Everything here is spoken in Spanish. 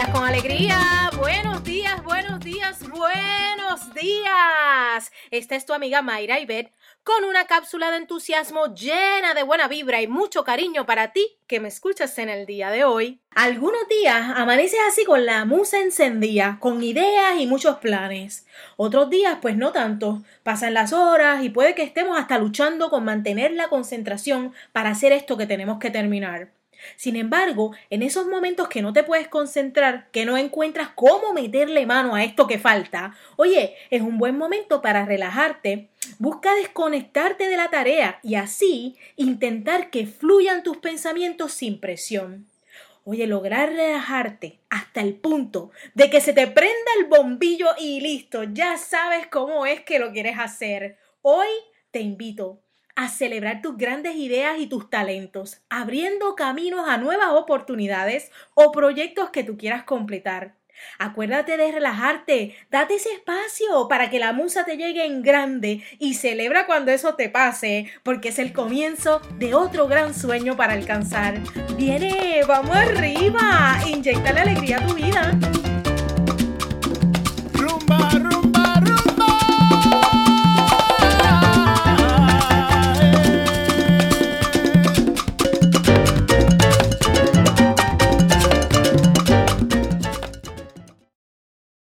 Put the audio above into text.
días con alegría. Buenos días, buenos días, buenos días. Esta es tu amiga Mayra Ibet con una cápsula de entusiasmo llena de buena vibra y mucho cariño para ti que me escuchas en el día de hoy. Algunos días amaneces así con la musa encendida, con ideas y muchos planes. Otros días pues no tanto. Pasan las horas y puede que estemos hasta luchando con mantener la concentración para hacer esto que tenemos que terminar. Sin embargo, en esos momentos que no te puedes concentrar, que no encuentras cómo meterle mano a esto que falta, oye, es un buen momento para relajarte. Busca desconectarte de la tarea y así intentar que fluyan tus pensamientos sin presión. Oye, lograr relajarte hasta el punto de que se te prenda el bombillo y listo, ya sabes cómo es que lo quieres hacer. Hoy te invito a celebrar tus grandes ideas y tus talentos, abriendo caminos a nuevas oportunidades o proyectos que tú quieras completar. Acuérdate de relajarte, date ese espacio para que la musa te llegue en grande y celebra cuando eso te pase, porque es el comienzo de otro gran sueño para alcanzar. Viene, vamos arriba, inyecta la alegría a tu vida.